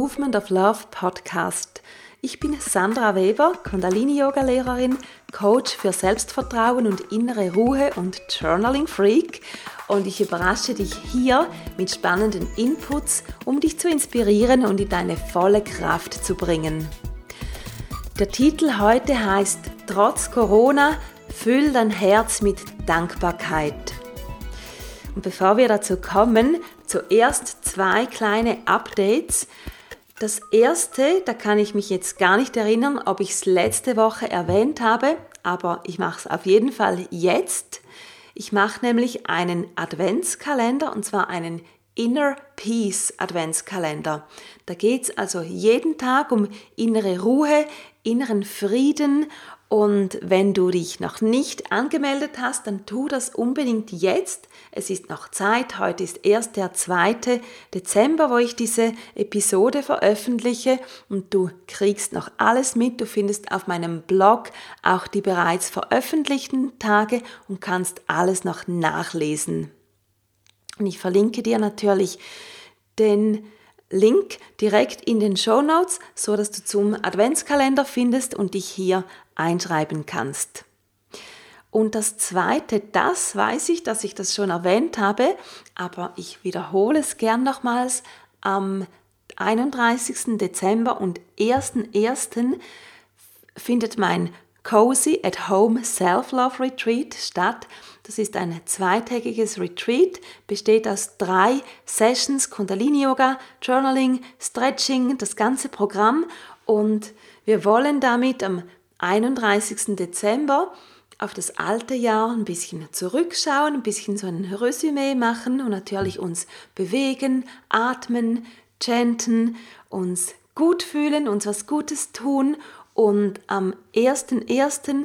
Movement of Love Podcast. Ich bin Sandra Weber, Kundalini-Yoga-Lehrerin, Coach für Selbstvertrauen und innere Ruhe und Journaling-Freak und ich überrasche dich hier mit spannenden Inputs, um dich zu inspirieren und in deine volle Kraft zu bringen. Der Titel heute heißt Trotz Corona, füll dein Herz mit Dankbarkeit. Und bevor wir dazu kommen, zuerst zwei kleine Updates. Das erste, da kann ich mich jetzt gar nicht erinnern, ob ich es letzte Woche erwähnt habe, aber ich mache es auf jeden Fall jetzt. Ich mache nämlich einen Adventskalender und zwar einen Inner Peace Adventskalender. Da geht es also jeden Tag um innere Ruhe, inneren Frieden und wenn du dich noch nicht angemeldet hast, dann tu das unbedingt jetzt. Es ist noch Zeit. Heute ist erst der 2. Dezember, wo ich diese Episode veröffentliche und du kriegst noch alles mit. Du findest auf meinem Blog auch die bereits veröffentlichten Tage und kannst alles noch nachlesen. Und ich verlinke dir natürlich den Link direkt in den Show Notes, so dass du zum Adventskalender findest und dich hier einschreiben kannst. Und das zweite, das weiß ich, dass ich das schon erwähnt habe, aber ich wiederhole es gern nochmals. Am 31. Dezember und 1.1. findet mein Cozy at Home Self-Love Retreat statt. Das ist ein zweitägiges Retreat, besteht aus drei Sessions, Kundalini Yoga, Journaling, Stretching, das ganze Programm. Und wir wollen damit am 31. Dezember auf das alte Jahr ein bisschen zurückschauen, ein bisschen so ein Resümee machen und natürlich uns bewegen, atmen, chanten, uns gut fühlen, uns was Gutes tun und am 1.1.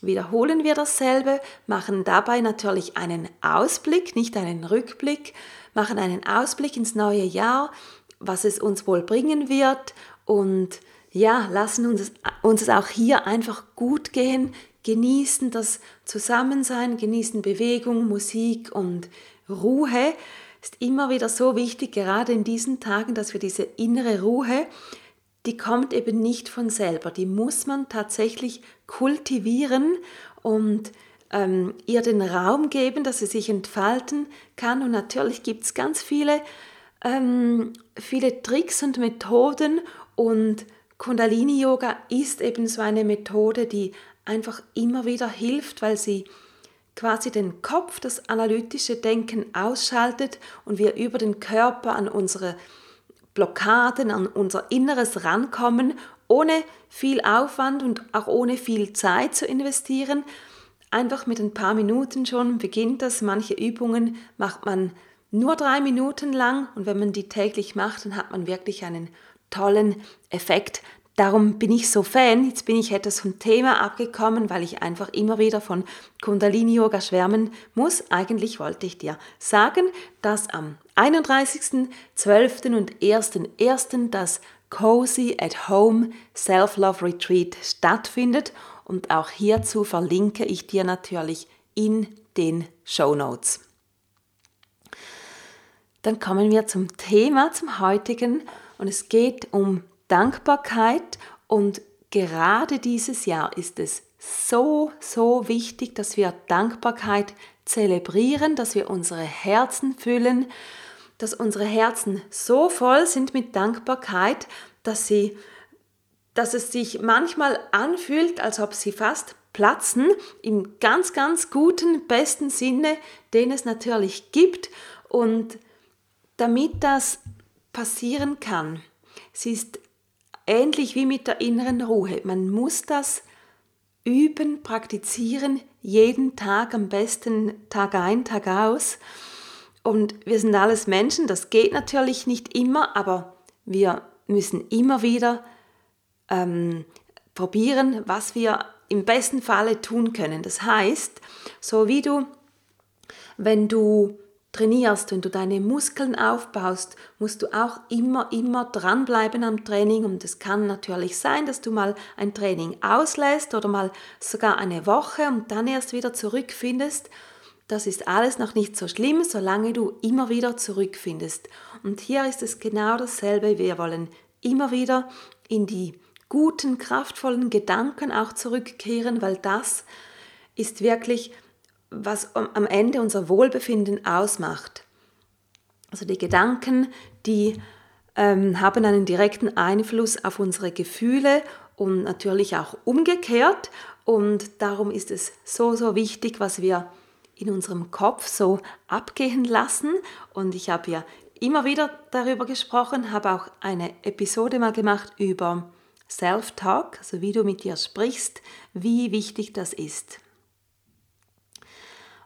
wiederholen wir dasselbe, machen dabei natürlich einen Ausblick, nicht einen Rückblick, machen einen Ausblick ins neue Jahr, was es uns wohl bringen wird und ja, lassen uns, uns es auch hier einfach gut gehen, genießen das Zusammensein, genießen Bewegung, Musik und Ruhe. Ist immer wieder so wichtig, gerade in diesen Tagen, dass wir diese innere Ruhe die kommt eben nicht von selber. Die muss man tatsächlich kultivieren und ähm, ihr den Raum geben, dass sie sich entfalten kann. Und natürlich gibt es ganz viele, ähm, viele Tricks und Methoden und Kundalini-Yoga ist eben so eine Methode, die einfach immer wieder hilft, weil sie quasi den Kopf, das analytische Denken ausschaltet und wir über den Körper an unsere Blockaden an unser Inneres rankommen, ohne viel Aufwand und auch ohne viel Zeit zu investieren. Einfach mit ein paar Minuten schon beginnt das. Manche Übungen macht man nur drei Minuten lang und wenn man die täglich macht, dann hat man wirklich einen tollen Effekt. Darum bin ich so Fan. Jetzt bin ich etwas vom Thema abgekommen, weil ich einfach immer wieder von Kundalini Yoga schwärmen muss. Eigentlich wollte ich dir sagen, dass am 31.12. und 1.1. das Cozy at Home Self-Love Retreat stattfindet und auch hierzu verlinke ich dir natürlich in den Show Notes. Dann kommen wir zum Thema, zum heutigen und es geht um Dankbarkeit und gerade dieses Jahr ist es so, so wichtig, dass wir Dankbarkeit zelebrieren, dass wir unsere Herzen füllen, dass unsere Herzen so voll sind mit Dankbarkeit, dass sie dass es sich manchmal anfühlt, als ob sie fast platzen, im ganz, ganz guten, besten Sinne, den es natürlich gibt. Und damit das passieren kann, es ist ähnlich wie mit der inneren Ruhe. Man muss das üben, praktizieren, jeden Tag, am besten Tag ein, Tag aus. Und wir sind alles Menschen, das geht natürlich nicht immer, aber wir müssen immer wieder ähm, probieren, was wir im besten Falle tun können. Das heißt, so wie du, wenn du trainierst, wenn du deine Muskeln aufbaust, musst du auch immer, immer dranbleiben am Training. Und es kann natürlich sein, dass du mal ein Training auslässt oder mal sogar eine Woche und dann erst wieder zurückfindest. das ist alles noch nicht so schlimm, solange du immer wieder zurückfindest. Und hier ist es genau dasselbe. Wir wollen immer wieder in die guten, kraftvollen Gedanken auch zurückkehren, weil das ist wirklich, was am Ende unser Wohlbefinden ausmacht. Also die Gedanken, die ähm, haben einen direkten Einfluss auf unsere Gefühle und natürlich auch umgekehrt. Und darum ist es so, so wichtig, was wir in unserem Kopf so abgehen lassen. Und ich habe ja immer wieder darüber gesprochen, habe auch eine Episode mal gemacht über Self-Talk, also wie du mit dir sprichst, wie wichtig das ist.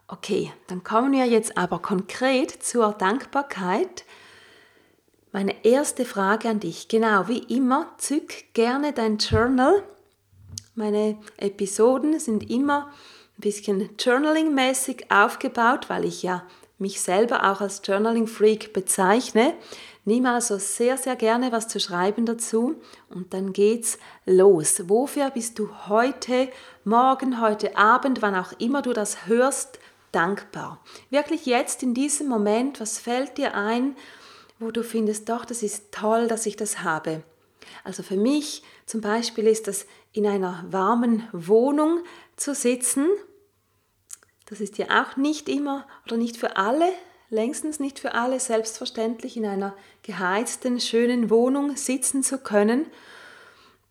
Okay, dann kommen wir jetzt aber konkret zur Dankbarkeit. Meine erste Frage an dich, genau wie immer, zück gerne dein Journal. Meine Episoden sind immer ein bisschen Journaling-mäßig aufgebaut, weil ich ja mich selber auch als Journaling-Freak bezeichne. Nimm also sehr, sehr gerne was zu schreiben dazu und dann geht's los. Wofür bist du heute, morgen, heute Abend, wann auch immer du das hörst, dankbar? Wirklich jetzt in diesem Moment, was fällt dir ein, wo du findest, doch, das ist toll, dass ich das habe? Also für mich zum Beispiel ist das in einer warmen Wohnung zu sitzen. Das ist ja auch nicht immer oder nicht für alle, längstens nicht für alle selbstverständlich in einer geheizten, schönen Wohnung sitzen zu können.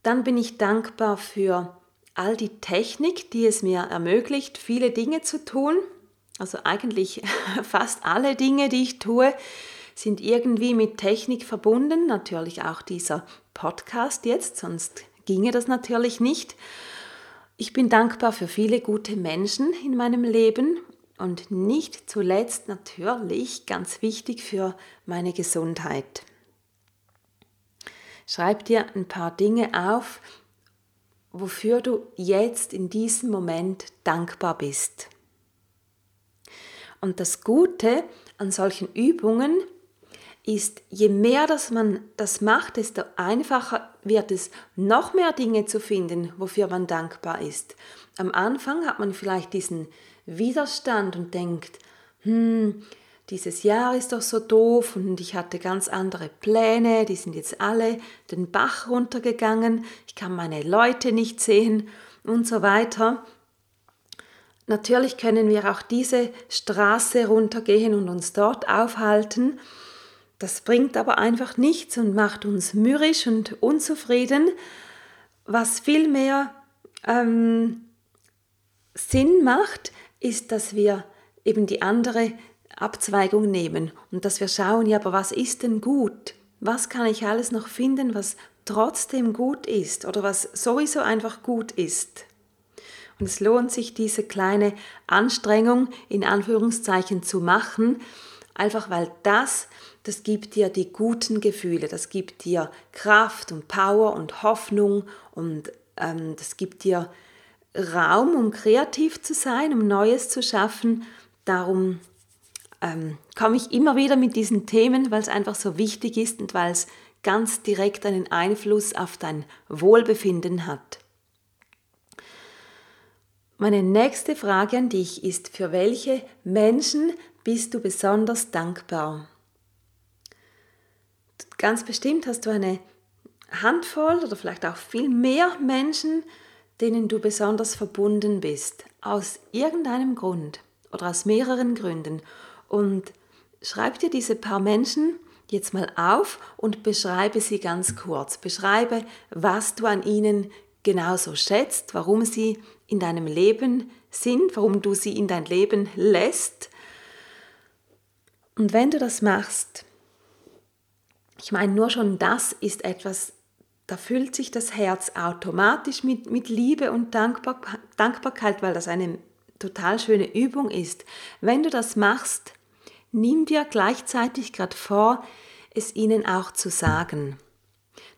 Dann bin ich dankbar für all die Technik, die es mir ermöglicht, viele Dinge zu tun. Also eigentlich fast alle Dinge, die ich tue, sind irgendwie mit Technik verbunden. Natürlich auch dieser Podcast jetzt, sonst ginge das natürlich nicht. Ich bin dankbar für viele gute Menschen in meinem Leben und nicht zuletzt natürlich ganz wichtig für meine Gesundheit. Schreib dir ein paar Dinge auf, wofür du jetzt in diesem Moment dankbar bist. Und das Gute an solchen Übungen ist, je mehr dass man das macht, desto einfacher wird es, noch mehr Dinge zu finden, wofür man dankbar ist. Am Anfang hat man vielleicht diesen Widerstand und denkt, hm, dieses Jahr ist doch so doof und ich hatte ganz andere Pläne, die sind jetzt alle den Bach runtergegangen, ich kann meine Leute nicht sehen und so weiter. Natürlich können wir auch diese Straße runtergehen und uns dort aufhalten, das bringt aber einfach nichts und macht uns mürrisch und unzufrieden, was vielmehr ähm, Sinn macht, ist, dass wir eben die andere Abzweigung nehmen und dass wir schauen, ja, aber was ist denn gut? Was kann ich alles noch finden, was trotzdem gut ist oder was sowieso einfach gut ist? Und es lohnt sich, diese kleine Anstrengung in Anführungszeichen zu machen, einfach weil das das gibt dir die guten Gefühle, das gibt dir Kraft und Power und Hoffnung und ähm, das gibt dir Raum, um kreativ zu sein, um Neues zu schaffen. Darum ähm, komme ich immer wieder mit diesen Themen, weil es einfach so wichtig ist und weil es ganz direkt einen Einfluss auf dein Wohlbefinden hat. Meine nächste Frage an dich ist, für welche Menschen bist du besonders dankbar? Ganz bestimmt hast du eine Handvoll oder vielleicht auch viel mehr Menschen, denen du besonders verbunden bist, aus irgendeinem Grund oder aus mehreren Gründen. Und schreib dir diese paar Menschen jetzt mal auf und beschreibe sie ganz kurz. Beschreibe, was du an ihnen genauso schätzt, warum sie in deinem Leben sind, warum du sie in dein Leben lässt. Und wenn du das machst, ich meine, nur schon das ist etwas, da füllt sich das Herz automatisch mit, mit Liebe und Dankbar, Dankbarkeit, weil das eine total schöne Übung ist. Wenn du das machst, nimm dir gleichzeitig gerade vor, es ihnen auch zu sagen.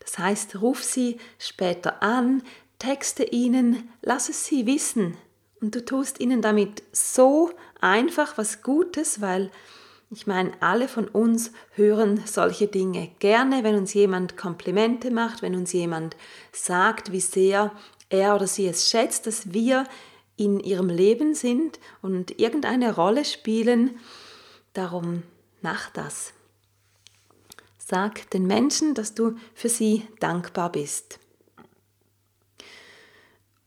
Das heißt, ruf sie später an, texte ihnen, lass es sie wissen. Und du tust ihnen damit so einfach was Gutes, weil ich meine, alle von uns hören solche Dinge gerne, wenn uns jemand Komplimente macht, wenn uns jemand sagt, wie sehr er oder sie es schätzt, dass wir in ihrem Leben sind und irgendeine Rolle spielen. Darum mach das. Sag den Menschen, dass du für sie dankbar bist.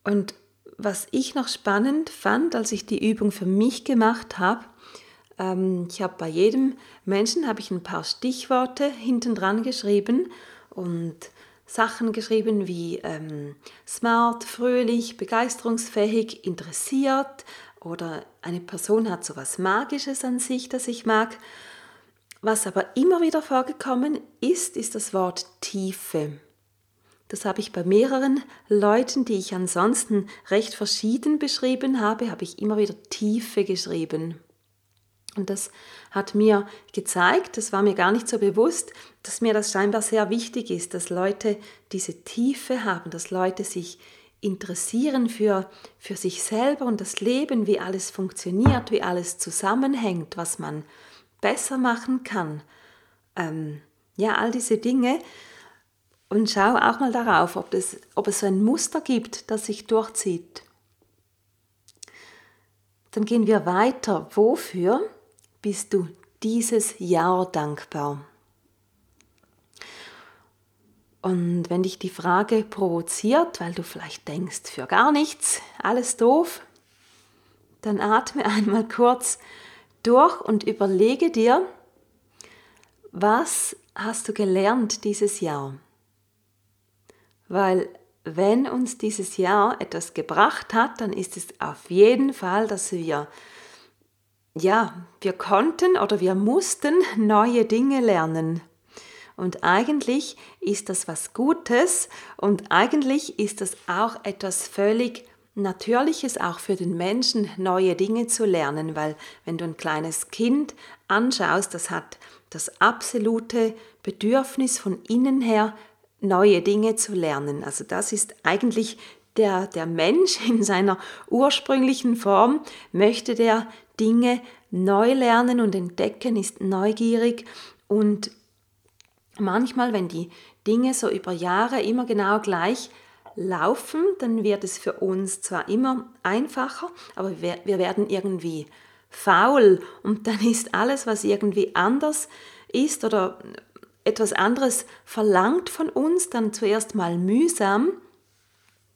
Und was ich noch spannend fand, als ich die Übung für mich gemacht habe, ähm, ich habe bei jedem Menschen habe ich ein paar Stichworte hinten dran geschrieben und Sachen geschrieben wie ähm, smart, fröhlich, begeisterungsfähig, interessiert oder eine Person hat so was Magisches an sich, das ich mag. Was aber immer wieder vorgekommen ist, ist das Wort Tiefe. Das habe ich bei mehreren Leuten, die ich ansonsten recht verschieden beschrieben habe, habe ich immer wieder Tiefe geschrieben. Und das hat mir gezeigt, das war mir gar nicht so bewusst, dass mir das scheinbar sehr wichtig ist, dass Leute diese Tiefe haben, dass Leute sich interessieren für, für sich selber und das Leben, wie alles funktioniert, wie alles zusammenhängt, was man besser machen kann. Ähm, ja, all diese Dinge. Und schau auch mal darauf, ob, das, ob es so ein Muster gibt, das sich durchzieht. Dann gehen wir weiter. Wofür bist du dieses Jahr dankbar? Und wenn dich die Frage provoziert, weil du vielleicht denkst, für gar nichts, alles doof, dann atme einmal kurz durch und überlege dir, was hast du gelernt dieses Jahr? Weil wenn uns dieses Jahr etwas gebracht hat, dann ist es auf jeden Fall, dass wir, ja, wir konnten oder wir mussten neue Dinge lernen. Und eigentlich ist das was Gutes und eigentlich ist das auch etwas völlig Natürliches auch für den Menschen, neue Dinge zu lernen, weil wenn du ein kleines Kind anschaust, das hat das absolute Bedürfnis von innen her, neue Dinge zu lernen. Also das ist eigentlich der, der Mensch in seiner ursprünglichen Form, möchte der Dinge neu lernen und entdecken, ist neugierig und manchmal, wenn die Dinge so über Jahre immer genau gleich laufen, dann wird es für uns zwar immer einfacher, aber wir, wir werden irgendwie faul und dann ist alles, was irgendwie anders ist oder etwas anderes verlangt von uns, dann zuerst mal mühsam,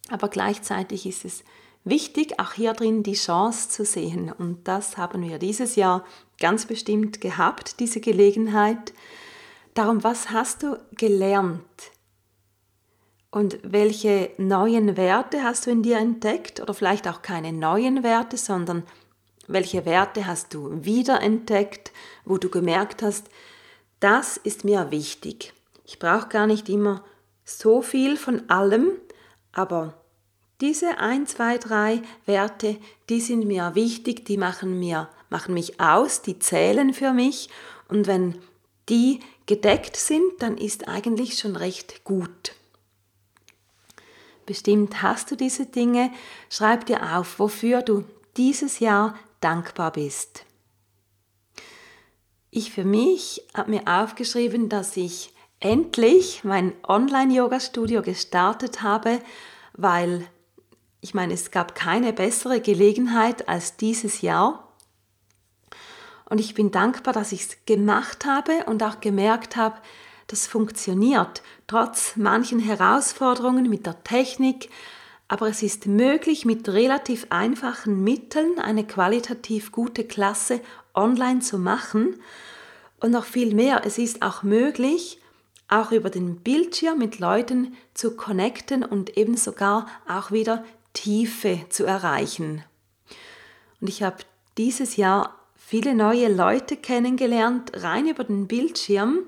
aber gleichzeitig ist es wichtig, auch hier drin die Chance zu sehen. Und das haben wir dieses Jahr ganz bestimmt gehabt, diese Gelegenheit. Darum, was hast du gelernt und welche neuen Werte hast du in dir entdeckt? Oder vielleicht auch keine neuen Werte, sondern welche Werte hast du wiederentdeckt, wo du gemerkt hast, das ist mir wichtig. Ich brauche gar nicht immer so viel von allem, aber diese 1, 2, 3 Werte, die sind mir wichtig, die machen, mir, machen mich aus, die zählen für mich. Und wenn die gedeckt sind, dann ist eigentlich schon recht gut. Bestimmt hast du diese Dinge. Schreib dir auf, wofür du dieses Jahr dankbar bist. Ich für mich habe mir aufgeschrieben, dass ich endlich mein Online-Yoga-Studio gestartet habe, weil ich meine, es gab keine bessere Gelegenheit als dieses Jahr. Und ich bin dankbar, dass ich es gemacht habe und auch gemerkt habe, das funktioniert, trotz manchen Herausforderungen mit der Technik, aber es ist möglich, mit relativ einfachen Mitteln eine qualitativ gute Klasse online zu machen. Und noch viel mehr, es ist auch möglich, auch über den Bildschirm mit Leuten zu connecten und eben sogar auch wieder Tiefe zu erreichen. Und ich habe dieses Jahr viele neue Leute kennengelernt, rein über den Bildschirm.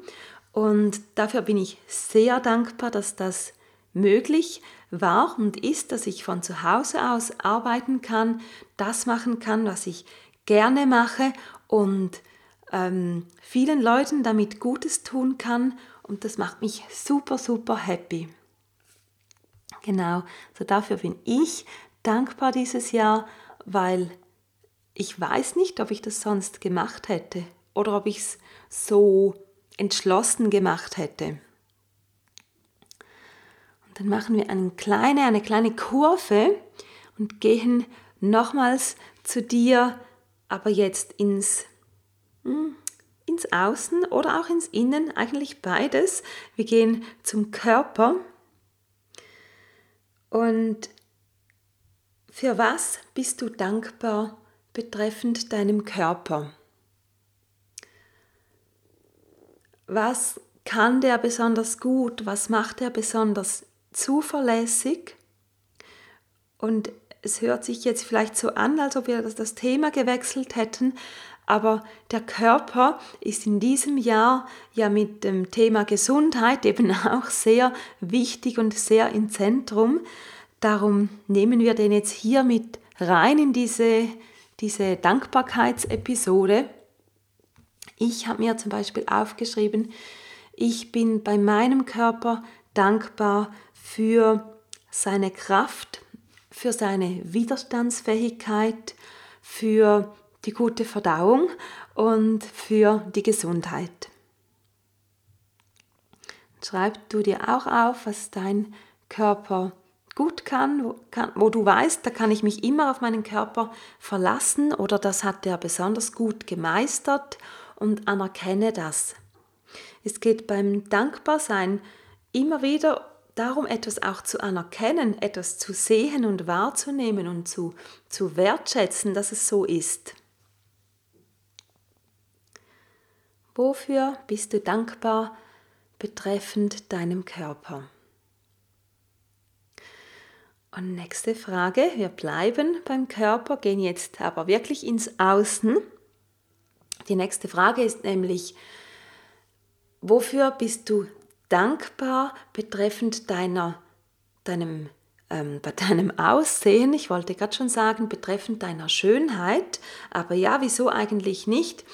Und dafür bin ich sehr dankbar, dass das möglich war und ist, dass ich von zu Hause aus arbeiten kann, das machen kann, was ich gerne mache und ähm, vielen Leuten damit Gutes tun kann. Und das macht mich super, super happy. Genau, so dafür bin ich dankbar dieses Jahr, weil ich weiß nicht, ob ich das sonst gemacht hätte oder ob ich es so entschlossen gemacht hätte. Und dann machen wir eine kleine, eine kleine Kurve und gehen nochmals zu dir, aber jetzt ins, hm, ins Außen oder auch ins Innen, eigentlich beides. Wir gehen zum Körper. Und für was bist du dankbar betreffend deinem Körper? Was kann der besonders gut? Was macht er besonders zuverlässig? Und es hört sich jetzt vielleicht so an, als ob wir das Thema gewechselt hätten, aber der Körper ist in diesem Jahr ja mit dem Thema Gesundheit eben auch sehr wichtig und sehr im Zentrum. Darum nehmen wir den jetzt hier mit rein in diese, diese Dankbarkeitsepisode. Ich habe mir zum Beispiel aufgeschrieben, ich bin bei meinem Körper dankbar für seine Kraft, für seine Widerstandsfähigkeit, für die gute Verdauung und für die Gesundheit. Schreib du dir auch auf, was dein Körper gut kann wo, kann, wo du weißt, da kann ich mich immer auf meinen Körper verlassen oder das hat er besonders gut gemeistert und anerkenne das. Es geht beim Dankbarsein immer wieder darum, etwas auch zu anerkennen, etwas zu sehen und wahrzunehmen und zu, zu wertschätzen, dass es so ist. Wofür bist du dankbar betreffend deinem Körper? Und nächste Frage, wir bleiben beim Körper, gehen jetzt aber wirklich ins Außen. Die nächste Frage ist nämlich, wofür bist du dankbar betreffend deiner, deinem, ähm, bei deinem Aussehen? Ich wollte gerade schon sagen, betreffend deiner Schönheit, aber ja, wieso eigentlich nicht?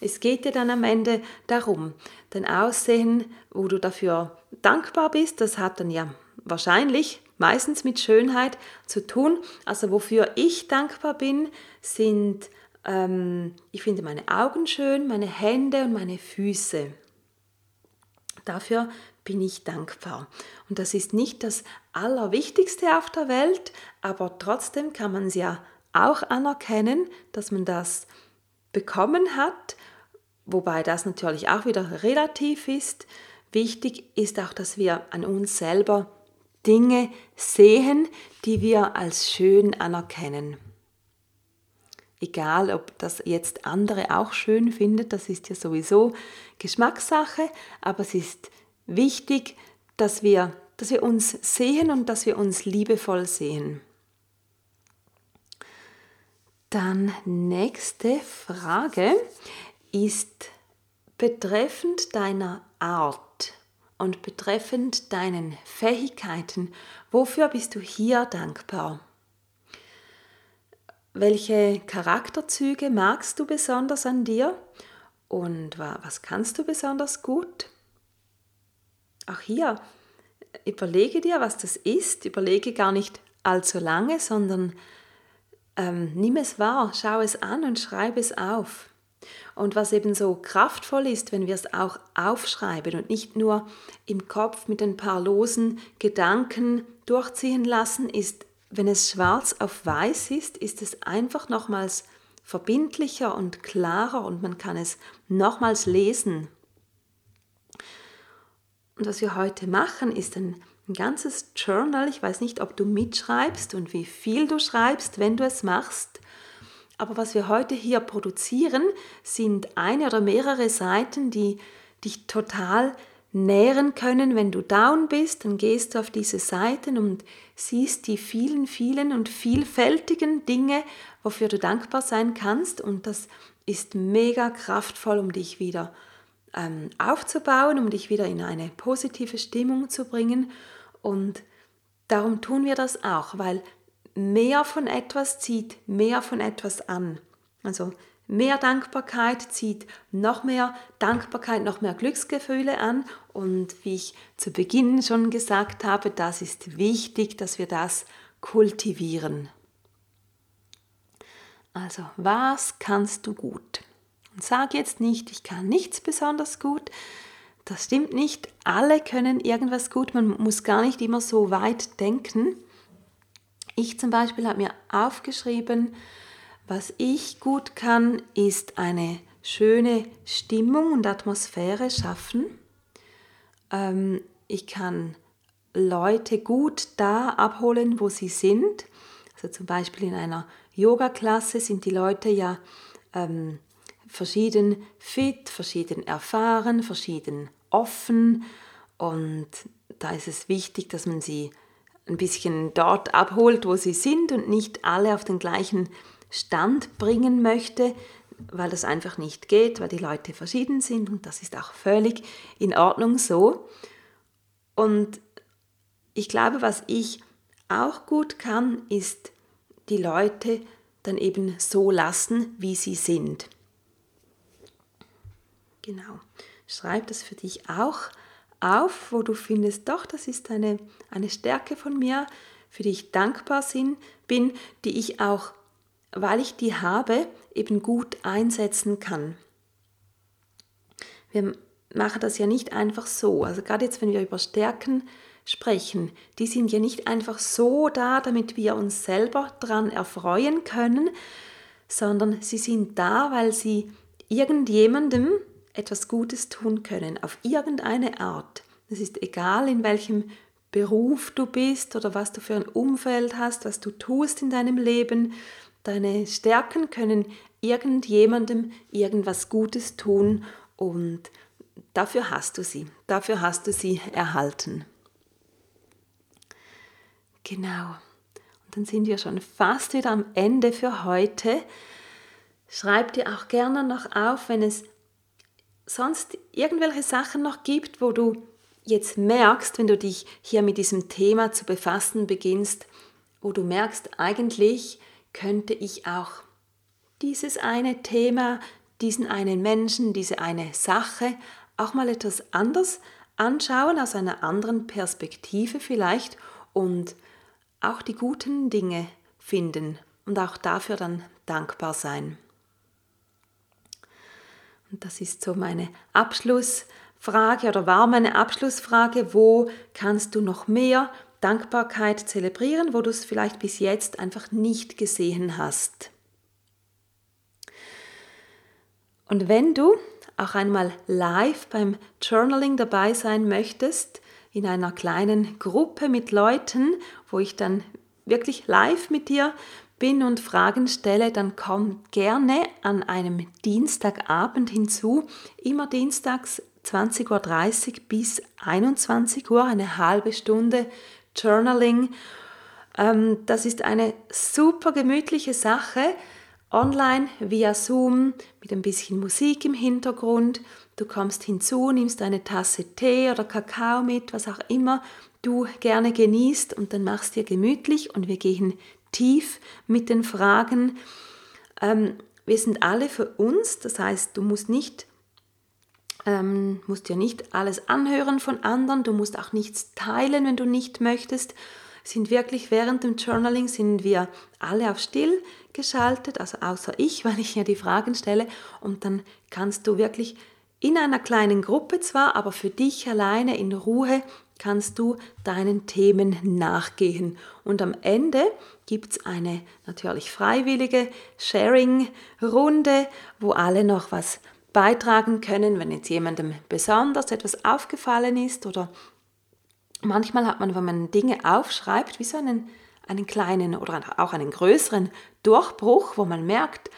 Es geht dir dann am Ende darum, dein Aussehen, wo du dafür dankbar bist, das hat dann ja wahrscheinlich meistens mit Schönheit zu tun. Also wofür ich dankbar bin, sind, ähm, ich finde meine Augen schön, meine Hände und meine Füße. Dafür bin ich dankbar. Und das ist nicht das Allerwichtigste auf der Welt, aber trotzdem kann man es ja auch anerkennen, dass man das bekommen hat, wobei das natürlich auch wieder relativ ist. Wichtig ist auch, dass wir an uns selber Dinge sehen, die wir als schön anerkennen. Egal, ob das jetzt andere auch schön findet, das ist ja sowieso Geschmackssache, aber es ist wichtig, dass wir, dass wir uns sehen und dass wir uns liebevoll sehen. Dann nächste Frage ist betreffend deiner Art und betreffend deinen Fähigkeiten, wofür bist du hier dankbar? Welche Charakterzüge magst du besonders an dir und was kannst du besonders gut? Auch hier überlege dir, was das ist. Überlege gar nicht allzu lange, sondern ähm, nimm es wahr, schau es an und schreibe es auf. Und was eben so kraftvoll ist, wenn wir es auch aufschreiben und nicht nur im Kopf mit ein paar losen Gedanken durchziehen lassen, ist, wenn es schwarz auf weiß ist, ist es einfach nochmals verbindlicher und klarer und man kann es nochmals lesen. Und was wir heute machen, ist ein, ein ganzes Journal. Ich weiß nicht, ob du mitschreibst und wie viel du schreibst, wenn du es machst. Aber was wir heute hier produzieren, sind eine oder mehrere Seiten, die dich total nähren können. Wenn du down bist, dann gehst du auf diese Seiten und siehst die vielen, vielen und vielfältigen Dinge, wofür du dankbar sein kannst. Und das ist mega kraftvoll, um dich wieder ähm, aufzubauen, um dich wieder in eine positive Stimmung zu bringen. Und darum tun wir das auch, weil mehr von etwas zieht mehr von etwas an. Also mehr Dankbarkeit zieht noch mehr Dankbarkeit, noch mehr Glücksgefühle an. Und wie ich zu Beginn schon gesagt habe, das ist wichtig, dass wir das kultivieren. Also, was kannst du gut? Und sag jetzt nicht, ich kann nichts besonders gut. Das stimmt nicht. Alle können irgendwas gut. Man muss gar nicht immer so weit denken. Ich zum Beispiel habe mir aufgeschrieben, was ich gut kann, ist eine schöne Stimmung und Atmosphäre schaffen. Ähm, ich kann Leute gut da abholen, wo sie sind. Also zum Beispiel in einer Yoga-Klasse sind die Leute ja ähm, verschieden fit, verschieden erfahren, verschieden offen und da ist es wichtig, dass man sie ein bisschen dort abholt, wo sie sind und nicht alle auf den gleichen Stand bringen möchte, weil das einfach nicht geht, weil die Leute verschieden sind und das ist auch völlig in Ordnung so. Und ich glaube, was ich auch gut kann, ist die Leute dann eben so lassen, wie sie sind. Genau. Schreib das für dich auch auf, wo du findest, doch, das ist eine, eine Stärke von mir, für die ich dankbar bin, die ich auch, weil ich die habe, eben gut einsetzen kann. Wir machen das ja nicht einfach so. Also gerade jetzt, wenn wir über Stärken sprechen, die sind ja nicht einfach so da, damit wir uns selber daran erfreuen können, sondern sie sind da, weil sie irgendjemandem etwas Gutes tun können, auf irgendeine Art. Es ist egal, in welchem Beruf du bist oder was du für ein Umfeld hast, was du tust in deinem Leben. Deine Stärken können irgendjemandem irgendwas Gutes tun und dafür hast du sie, dafür hast du sie erhalten. Genau. Und dann sind wir schon fast wieder am Ende für heute. Schreib dir auch gerne noch auf, wenn es sonst irgendwelche Sachen noch gibt, wo du jetzt merkst, wenn du dich hier mit diesem Thema zu befassen beginnst, wo du merkst, eigentlich könnte ich auch dieses eine Thema, diesen einen Menschen, diese eine Sache auch mal etwas anders anschauen, aus einer anderen Perspektive vielleicht und auch die guten Dinge finden und auch dafür dann dankbar sein. Und das ist so meine Abschlussfrage oder war meine Abschlussfrage, wo kannst du noch mehr Dankbarkeit zelebrieren, wo du es vielleicht bis jetzt einfach nicht gesehen hast. Und wenn du auch einmal live beim Journaling dabei sein möchtest, in einer kleinen Gruppe mit Leuten, wo ich dann wirklich live mit dir bin und Fragen stelle, dann komm gerne an einem Dienstagabend hinzu. Immer dienstags 20.30 Uhr bis 21 Uhr, eine halbe Stunde Journaling. Ähm, das ist eine super gemütliche Sache. Online via Zoom mit ein bisschen Musik im Hintergrund Du kommst hinzu, nimmst eine Tasse Tee oder Kakao mit, was auch immer du gerne genießt und dann machst dir gemütlich und wir gehen tief mit den Fragen. Ähm, wir sind alle für uns, das heißt, du musst nicht ähm, musst dir nicht alles anhören von anderen, du musst auch nichts teilen, wenn du nicht möchtest. Sind wirklich während dem Journaling sind wir alle auf still geschaltet, also außer ich, weil ich ja die Fragen stelle und dann kannst du wirklich in einer kleinen Gruppe zwar, aber für dich alleine in Ruhe kannst du deinen Themen nachgehen. Und am Ende gibt es eine natürlich freiwillige Sharing-Runde, wo alle noch was beitragen können, wenn jetzt jemandem besonders etwas aufgefallen ist oder manchmal hat man, wenn man Dinge aufschreibt, wie so einen, einen kleinen oder auch einen größeren Durchbruch, wo man merkt,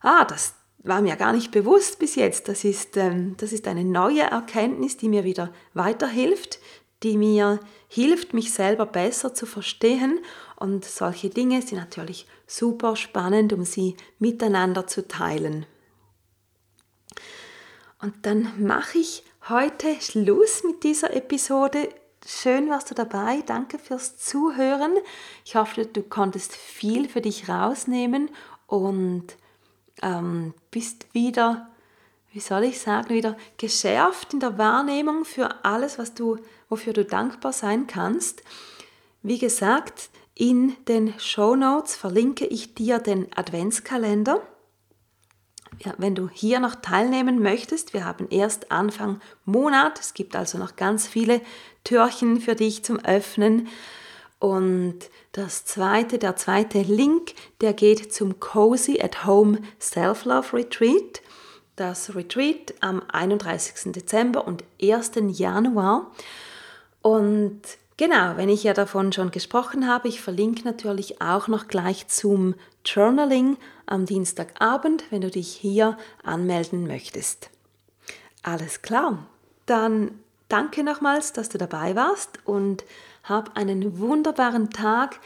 ah, das, war mir gar nicht bewusst bis jetzt. Das ist, ähm, das ist eine neue Erkenntnis, die mir wieder weiterhilft, die mir hilft, mich selber besser zu verstehen. Und solche Dinge sind natürlich super spannend, um sie miteinander zu teilen. Und dann mache ich heute Schluss mit dieser Episode. Schön warst du dabei. Danke fürs Zuhören. Ich hoffe, du konntest viel für dich rausnehmen und ähm, bist wieder, wie soll ich sagen, wieder geschärft in der Wahrnehmung für alles, was du, wofür du dankbar sein kannst. Wie gesagt, in den Show Notes verlinke ich dir den Adventskalender. Ja, wenn du hier noch teilnehmen möchtest, wir haben erst Anfang Monat, es gibt also noch ganz viele Türchen für dich zum Öffnen. Und das zweite, der zweite Link, der geht zum Cozy at Home Self-Love Retreat. Das Retreat am 31. Dezember und 1. Januar. Und genau, wenn ich ja davon schon gesprochen habe, ich verlinke natürlich auch noch gleich zum Journaling am Dienstagabend, wenn du dich hier anmelden möchtest. Alles klar. Dann danke nochmals, dass du dabei warst und hab einen wunderbaren Tag.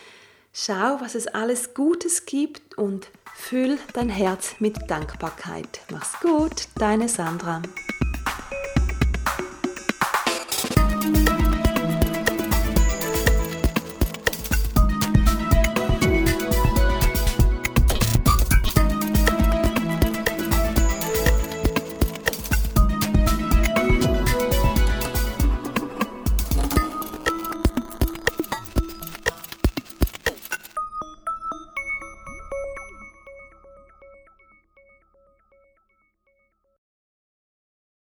Schau, was es alles Gutes gibt und füll dein Herz mit Dankbarkeit. Mach's gut, deine Sandra.